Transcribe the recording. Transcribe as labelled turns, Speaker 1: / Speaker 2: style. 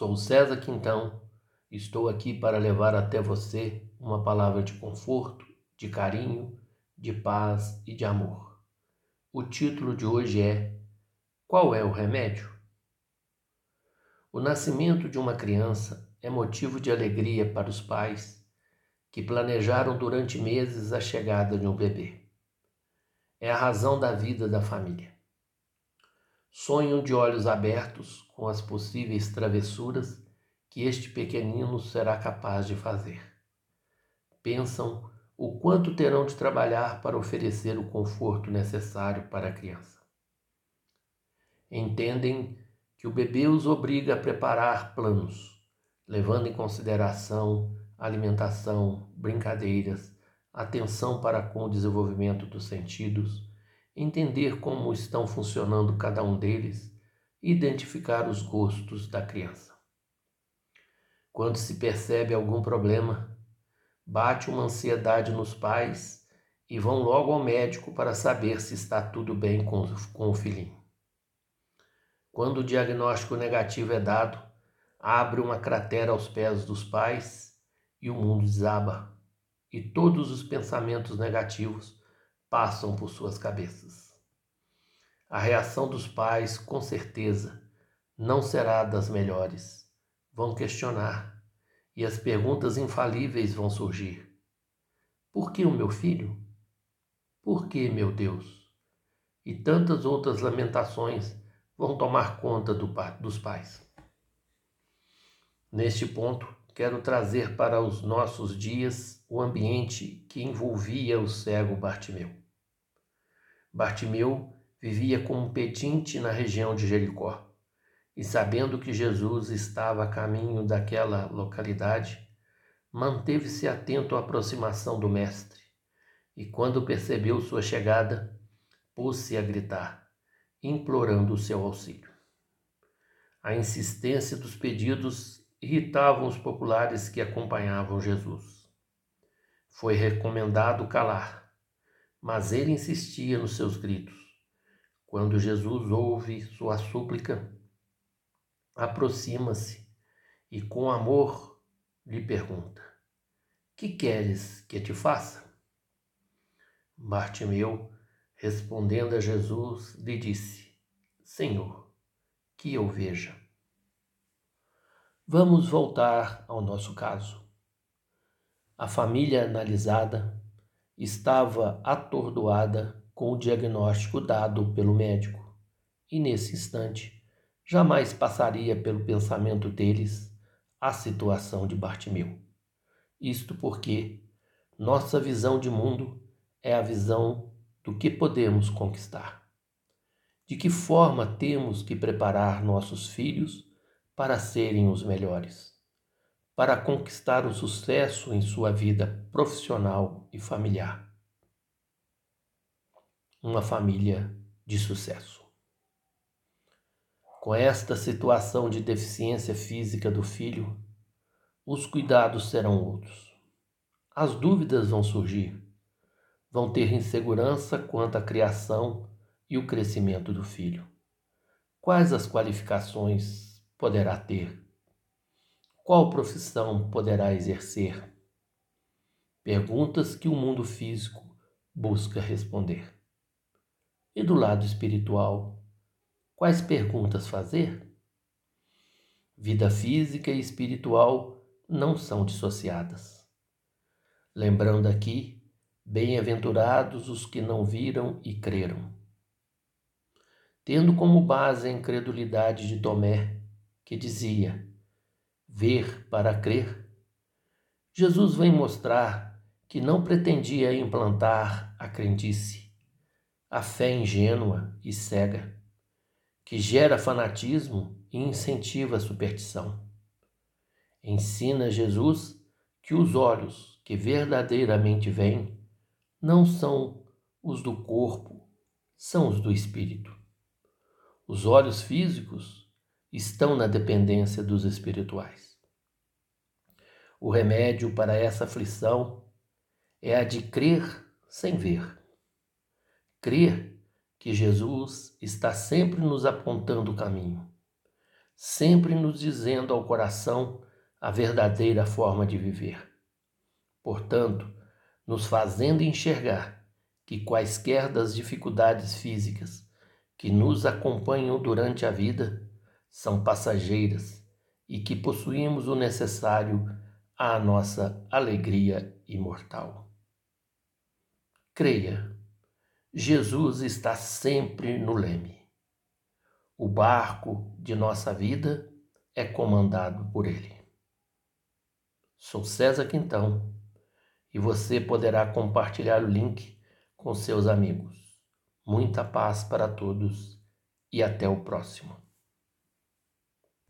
Speaker 1: Sou César Quintão, estou aqui para levar até você uma palavra de conforto, de carinho, de paz e de amor. O título de hoje é Qual é o remédio? O nascimento de uma criança é motivo de alegria para os pais que planejaram durante meses a chegada de um bebê. É a razão da vida da família. Sonham de olhos abertos com as possíveis travessuras que este pequenino será capaz de fazer. Pensam o quanto terão de trabalhar para oferecer o conforto necessário para a criança. Entendem que o bebê os obriga a preparar planos, levando em consideração alimentação, brincadeiras, atenção para com o desenvolvimento dos sentidos entender como estão funcionando cada um deles identificar os gostos da criança. Quando se percebe algum problema, bate uma ansiedade nos pais e vão logo ao médico para saber se está tudo bem com, com o filhinho. Quando o diagnóstico negativo é dado, abre uma cratera aos pés dos pais e o mundo desaba, e todos os pensamentos negativos passam por suas cabeças. A reação dos pais, com certeza, não será das melhores. Vão questionar e as perguntas infalíveis vão surgir. Por que o meu filho? Por que, meu Deus? E tantas outras lamentações vão tomar conta do, dos pais. Neste ponto, quero trazer para os nossos dias o ambiente que envolvia o cego Bartimeu. Bartimeu vivia como pedinte na região de Jericó, e sabendo que Jesus estava a caminho daquela localidade, manteve-se atento à aproximação do Mestre, e quando percebeu sua chegada, pôs-se a gritar, implorando o seu auxílio. A insistência dos pedidos irritavam os populares que acompanhavam Jesus. Foi recomendado calar, mas ele insistia nos seus gritos. Quando Jesus ouve sua súplica, aproxima-se e com amor lhe pergunta: Que queres que te faça? Bartimeu, respondendo a Jesus, lhe disse: Senhor, que eu veja. Vamos voltar ao nosso caso. A família analisada estava atordoada com o diagnóstico dado pelo médico, e nesse instante jamais passaria pelo pensamento deles a situação de Bartimeu. Isto porque nossa visão de mundo é a visão do que podemos conquistar. De que forma temos que preparar nossos filhos para serem os melhores? para conquistar o sucesso em sua vida profissional e familiar. Uma família de sucesso. Com esta situação de deficiência física do filho, os cuidados serão outros. As dúvidas vão surgir, vão ter insegurança quanto à criação e o crescimento do filho. Quais as qualificações poderá ter? Qual profissão poderá exercer? Perguntas que o mundo físico busca responder. E do lado espiritual, quais perguntas fazer? Vida física e espiritual não são dissociadas. Lembrando aqui, bem-aventurados os que não viram e creram. Tendo como base a incredulidade de Tomé, que dizia: ver para crer, Jesus vem mostrar que não pretendia implantar a crendice, a fé ingênua e cega, que gera fanatismo e incentiva a superstição. Ensina Jesus que os olhos que verdadeiramente veem não são os do corpo, são os do espírito. Os olhos físicos estão na dependência dos espirituais. O remédio para essa aflição é a de crer sem ver. Crer que Jesus está sempre nos apontando o caminho, sempre nos dizendo ao coração a verdadeira forma de viver. Portanto, nos fazendo enxergar que quaisquer das dificuldades físicas que nos acompanham durante a vida são passageiras e que possuímos o necessário à nossa alegria imortal. Creia, Jesus está sempre no leme. O barco de nossa vida é comandado por Ele. Sou César Quintão e você poderá compartilhar o link com seus amigos. Muita paz para todos e até o próximo.